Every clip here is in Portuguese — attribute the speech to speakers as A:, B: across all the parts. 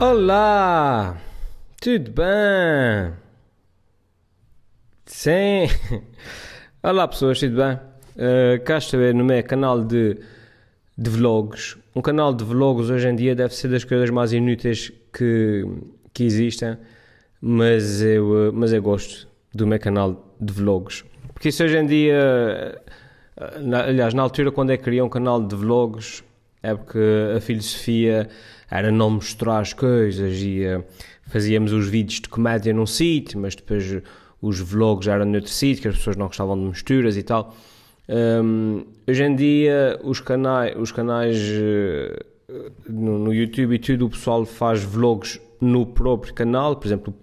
A: Olá! Tudo bem? Sim! Olá pessoas, tudo bem? Uh, cá estou no meu canal de, de vlogs. Um canal de vlogs hoje em dia deve ser das coisas mais inúteis que, que existem, mas eu, uh, mas eu gosto do meu canal de vlogs. Porque isso hoje em dia, uh, na, aliás, na altura quando eu criei um canal de vlogs, é porque a filosofia era não mostrar as coisas e uh, fazíamos os vídeos de comédia num sítio, mas depois os vlogs eram noutro sítio, que as pessoas não gostavam de misturas e tal. Um, hoje em dia os canais, os canais uh, no, no, YouTube e tudo, o pessoal faz vlogs no próprio canal, por exemplo,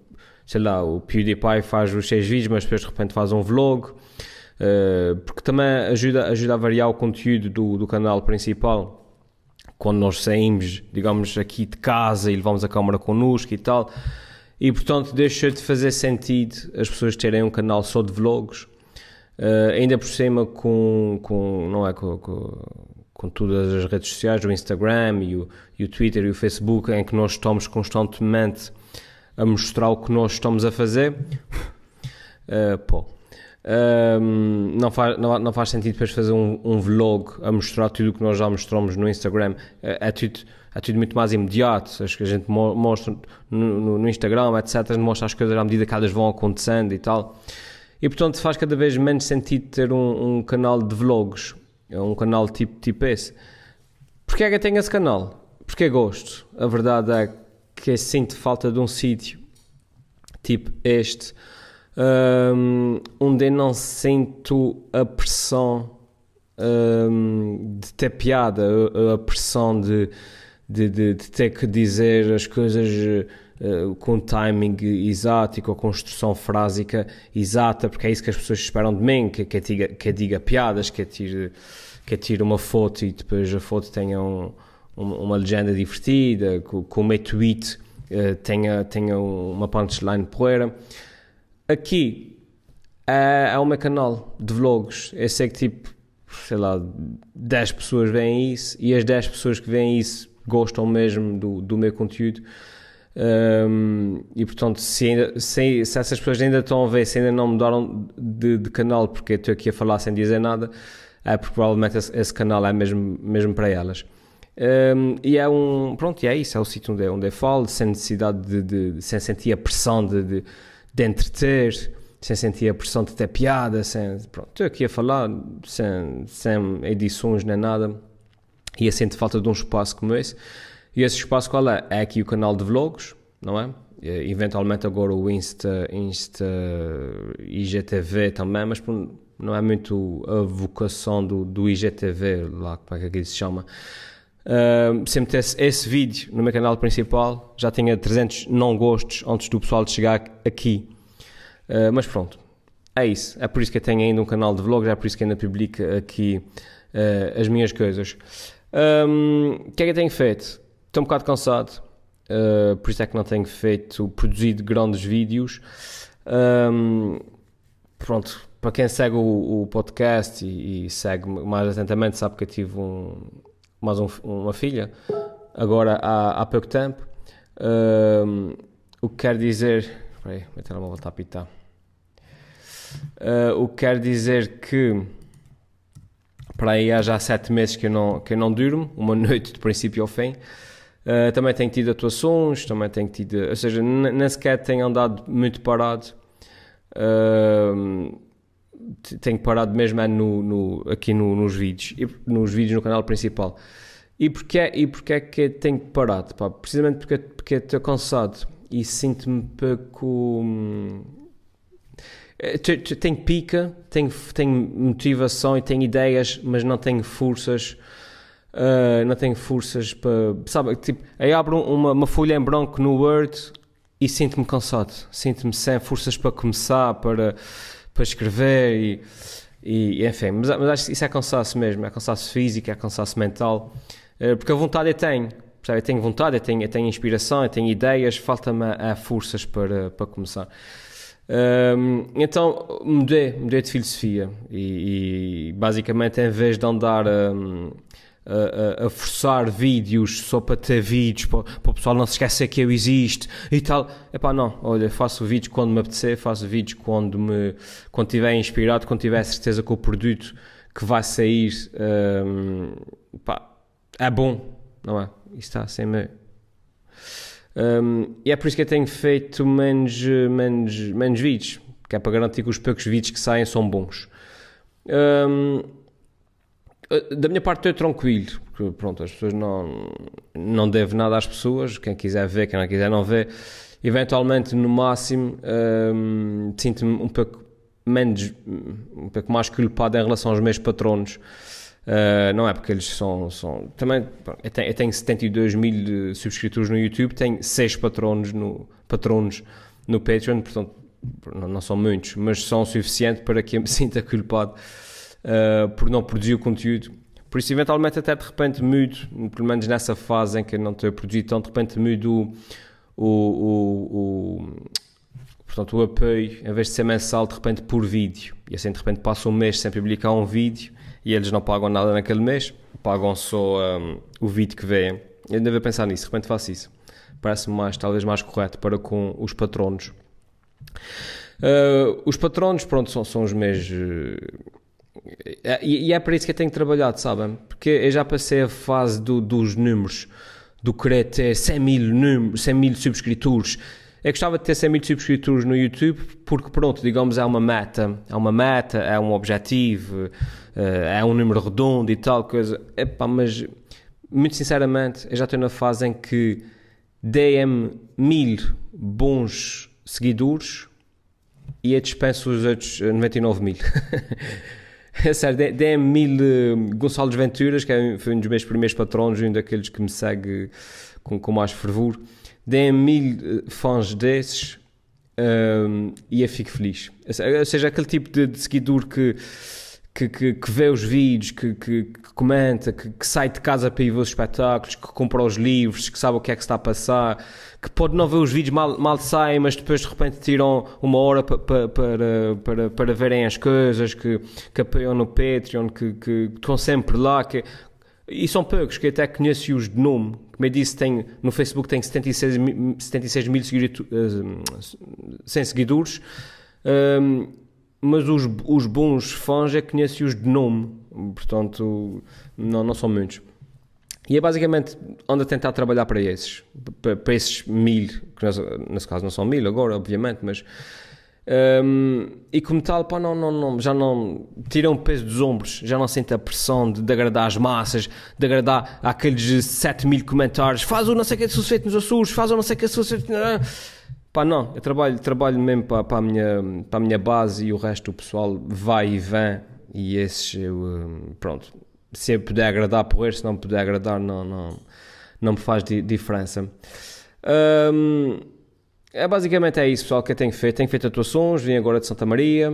A: sei lá, o PewDiePie faz os seis vídeos, mas depois de repente faz um vlog, uh, porque também ajuda, ajuda a variar o conteúdo do, do canal principal quando nós saímos, digamos, aqui de casa e levamos a câmara connosco e tal. E portanto deixa de fazer sentido as pessoas terem um canal só de vlogs, uh, ainda por cima com, com não é, com, com, com, todas as redes sociais, o Instagram e o, e o Twitter e o Facebook, em que nós estamos constantemente a mostrar o que nós estamos a fazer. Uh, pô, um, não, faz, não, não, faz sentido depois fazer um, um, vlog a mostrar tudo o que nós já mostramos no Instagram. É, é, tudo, é tudo muito mais imediato. Acho que a gente mostra no, no, no Instagram, etc. Mostra as coisas à medida que elas vão acontecendo e tal. E portanto faz cada vez menos sentido ter um, um canal de vlogs, um canal tipo, tipo esse. Porquê é que eu tenho esse canal? Porque gosto. A verdade é que sinto falta de um sítio tipo este um, onde não sinto a pressão um, de ter piada, a, a pressão de, de, de, de, ter que dizer as coisas uh, com timing exato e com a construção frásica exata, porque é isso que as pessoas esperam de mim, que, que, diga, que diga piadas, que tire, que uma foto e depois a foto tenha um, uma legenda divertida, que o meu tweet uh, tenha, tenha uma punchline poeira. Aqui é, é o meu canal de vlogs. Eu sei que tipo, sei lá, 10 pessoas veem isso e as 10 pessoas que veem isso gostam mesmo do, do meu conteúdo. Um, e portanto, se, ainda, se, se, essas pessoas ainda estão a ver, se ainda não mudaram de, de canal, porque estou aqui a falar sem dizer nada, é porque provavelmente esse, esse canal é mesmo, mesmo para elas. Um, e é um, pronto, e é isso, é o sítio onde, onde eu falo, sem necessidade de, de sem sentir a pressão de, de de entreter, sem sentir a pressão de ter piada, sem, pronto, estou aqui a falar, sem, sem edições nem nada, e a sente falta de um espaço como esse. E esse espaço qual é? É aqui o canal de vlogs, não é? Eventualmente agora o Insta, Insta IGTV também, mas não é muito a vocação do, do IGTV, lá como é que se chama. Sempre esse, esse vídeo no meu canal principal já tinha 300 não gostos antes do pessoal chegar aqui. Uh, mas pronto, é isso. É por isso que eu tenho ainda um canal de vlogs, é por isso que ainda publico aqui uh, as minhas coisas. O que é que eu tenho feito? Estou um bocado cansado, uh, por isso é que não tenho feito, produzido grandes vídeos. Um, pronto, para quem segue o, o podcast e, e, segue mais atentamente, sabe que eu tive um, mais um, uma filha, agora há, há pouco tempo. Um, o que quer dizer. Espera aí, meu telemóvel está a pitar. Uh, o que quer dizer que para aí há já sete meses que eu não, que eu não durmo, uma noite de princípio ao fim. Uh, também tenho tido atuações, também tenho tido, ou seja, nem sequer tenho andado muito parado. Uh, tenho parado mesmo no, no, aqui no, nos vídeos, nos vídeos no canal principal. E porquê, e porquê é que tenho parado? Pá? Precisamente porque, porque estou cansado e sinto-me pouco. Hum, eh, tenho pica, tenho, tenho motivação e tenho ideias, mas não tenho forças. Uh, não tenho forças para. Sabe, tipo, aí abro uma, uma folha em branco no Word e sinto-me cansado. Sinto-me sem forças para começar, para para escrever e, e enfim, mas, mas acho que isso é cansaço mesmo, é cansaço físico, é cansaço mental, eh, porque a vontade eu tenho, percebe? eu tenho vontade, eu tenho, eu tenho inspiração, eu tenho ideias, falta-me forças para, para começar. Um, então mudei, mudei de filosofia e, e, basicamente em vez de andar um, a, a, forçar vídeos só para ter vídeos, para, para, o pessoal não se esquecer que eu existo e tal. Epá, não, olha, faço vídeos quando me apetecer, faço vídeos quando me quando estiver inspirado, quando tiver certeza que o produto que vai sair um, pá, é bom, não é? Isto está sem meio. Um, e é por isso que eu tenho feito menos, menos, menos vídeos, que é para garantir que os poucos vídeos que saem são bons. Um, da minha parte estou tranquilo, porque pronto, as pessoas não, não devem nada às pessoas, quem quiser ver, quem não quiser não vê. Eventualmente, no máximo, um, sinto-me um pouco menos, um pouco mais culpado em relação aos meus patronos. Uh, não é porque eles são. são também, eu tenho, eu tenho 72 mil subscritores no YouTube, tenho 6 patronos no, patronos no Patreon, portanto, não, não são muitos, mas são suficientes para que eu me sinta culpado uh, por não produzir o conteúdo. Por isso, eventualmente, até de repente mudo, pelo menos nessa fase em que não estou a produzir tão, de repente mudo o, o, o, portanto, o apoio, em vez de ser mensal, de repente por vídeo. E assim, de repente, passo um mês sem publicar um vídeo e eles não pagam nada naquele mês, pagam só um, o vídeo que vêem. Eu devo pensar nisso, de repente faço isso. Parece-me mais, talvez mais correto para com os patronos. Uh, os patronos, pronto, são, são os meus é, e, é para isso que eu tenho trabalhado, sabem? Porque eu já passei a fase do, dos números, do querer ter 100 mil, números, 100 mil subscritores. Eu gostava de ter 100 mil subscritores no YouTube porque, pronto, digamos, é uma meta, é uma meta, é um objetivo, eh, é um número redondo e tal coisa. Epá, mas, muito sinceramente, eu já estou na fase em que dei-me mil bons seguidores e eu dispenso os outros 99 mil. É sério, dê-me mil uh, Gonçalves Venturas, que é, foi um dos meus primeiros patronos, um daqueles que me segue com, com mais fervor. Dê-me mil uh, fãs desses um, e eu fico feliz. Ou seja, aquele tipo de, de seguidor que que, que, que, vê os vídeos, que, que, que comenta, que, sai de casa para ir ver os espetáculos, que compra os livros, que sabe o que é que está a passar, que pode não ver os vídeos mal, mal saem, mas depois de repente tiram uma hora para, para, para, para verem as coisas, que, que apoiam no Patreon, que, que estão sempre lá. Que, e são poucos que até conheço-os de nome. Como eu disse, tem, no Facebook tem 76, 76 mil seguidores, 100 seguidores. Um, mas os, os bons fãs é que conhecem-os de nome, portanto, não, não são muitos. E é basicamente ando a tentar trabalhar para esses, para, para esses mil, que nesse, caso não são mil agora, obviamente, mas. Um, e como tal, pá, não, não, não, já não tiram o peso dos ombros, já não sente a pressão de, de agradar as massas, de agradar aqueles 7 mil comentários. Faz o não sei o que se feito nos Açores, faz o não sei o que se feito. Pá, não, eu trabalho, trabalho mesmo para, para, a minha, para a minha base e o resto do pessoal vai e vem e esses eu, hum, pronto, se eu puder agradar por se não puder agradar não, não, não me faz di diferença. Um, é, basicamente é isso pessoal que eu tenho feito, tenho feito atuações, vim agora de Santa Maria,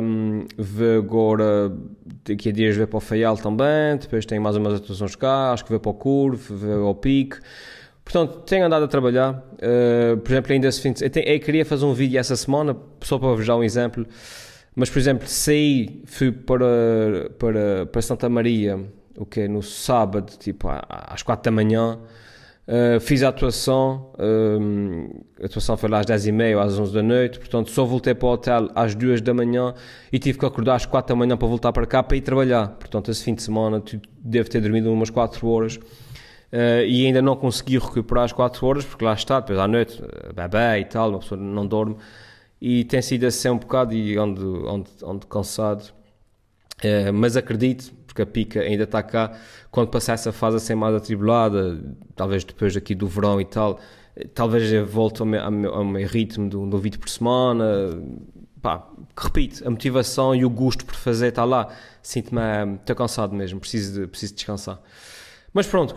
A: um, vou agora daqui a dias ver para o Faial também, depois tenho mais umas atuações cá, acho que vou para o Curve, vou ao Pico, Portanto, tenho andado a trabalhar. Uh, por exemplo, ainda esse fim de... eu, eu, queria fazer um vídeo essa semana, só para vos dar um exemplo. Mas, por exemplo, saí, fui para, para, para Santa Maria, o que no sábado, tipo às 4 da manhã. Uh, fiz a atuação, uh, a atuação foi lá às 10h30 ou às 11 da noite, portanto só voltei para o hotel às 2 da manhã e tive que acordar às 4 da manhã para voltar para cá para ir trabalhar. Portanto, esse fim de semana devo ter dormido umas 4 horas uh, e ainda não consegui recuperar as 4 horas, porque lá está, depois à noite, eh, bebê e tal, uma pessoa não dorme, e tem sido assim um bocado e onde, onde, onde cansado. Uh, mas acredito, porque a pica ainda está cá, quando passar essa fase assim mais atribulada, talvez depois aqui do verão e tal, talvez eu volte ao meu, ao meu, ao meu ritmo de um vídeo por semana, pá, repito, a motivação e o gosto por fazer está lá, sinto-me, estou cansado mesmo, preciso de, preciso de descansar. Mas pronto,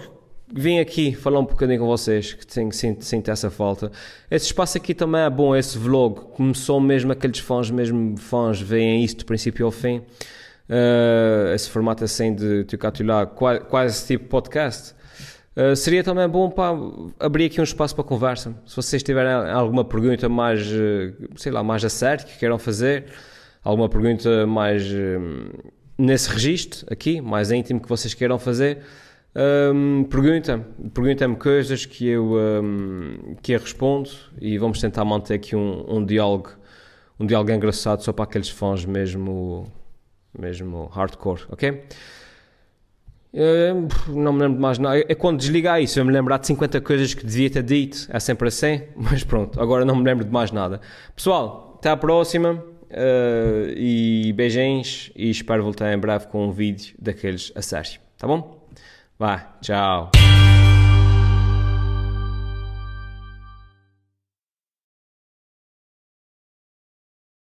A: vim aqui falar um bocadinho com vocês, que tenho, sinto, sinto essa falta. Esse espaço aqui também é bom, esse vlog. Começou mesmo aqueles fãs, mesmo fãs, veem isto do princípio ao fim. Uh, esse formato assim de lá quase, tipo podcast. Uh, seria também bom para abrir aqui um espaço para conversa. Se vocês tiverem alguma pergunta mais, sei lá, mais a sério que queiram fazer, alguma pergunta mais nesse registro aqui, mais íntimo que vocês queiram fazer, um, pergunta-me, pergunta-me coisas que eu, um, que eu respondo e vamos tentar manter aqui um, um diálogo, um diálogo engraçado só para aqueles fãs mesmo, mesmo hardcore, ok? não me lembro mais nada. É quando desligar isso, eu me lembrar de 50 coisas que devia ter dito. É sempre assim, mas pronto, agora não me lembro de mais nada. Pessoal, até à próxima uh, e beijinhos. E espero voltar em breve com um vídeo daqueles a sério, tá bom? Vá, tchau.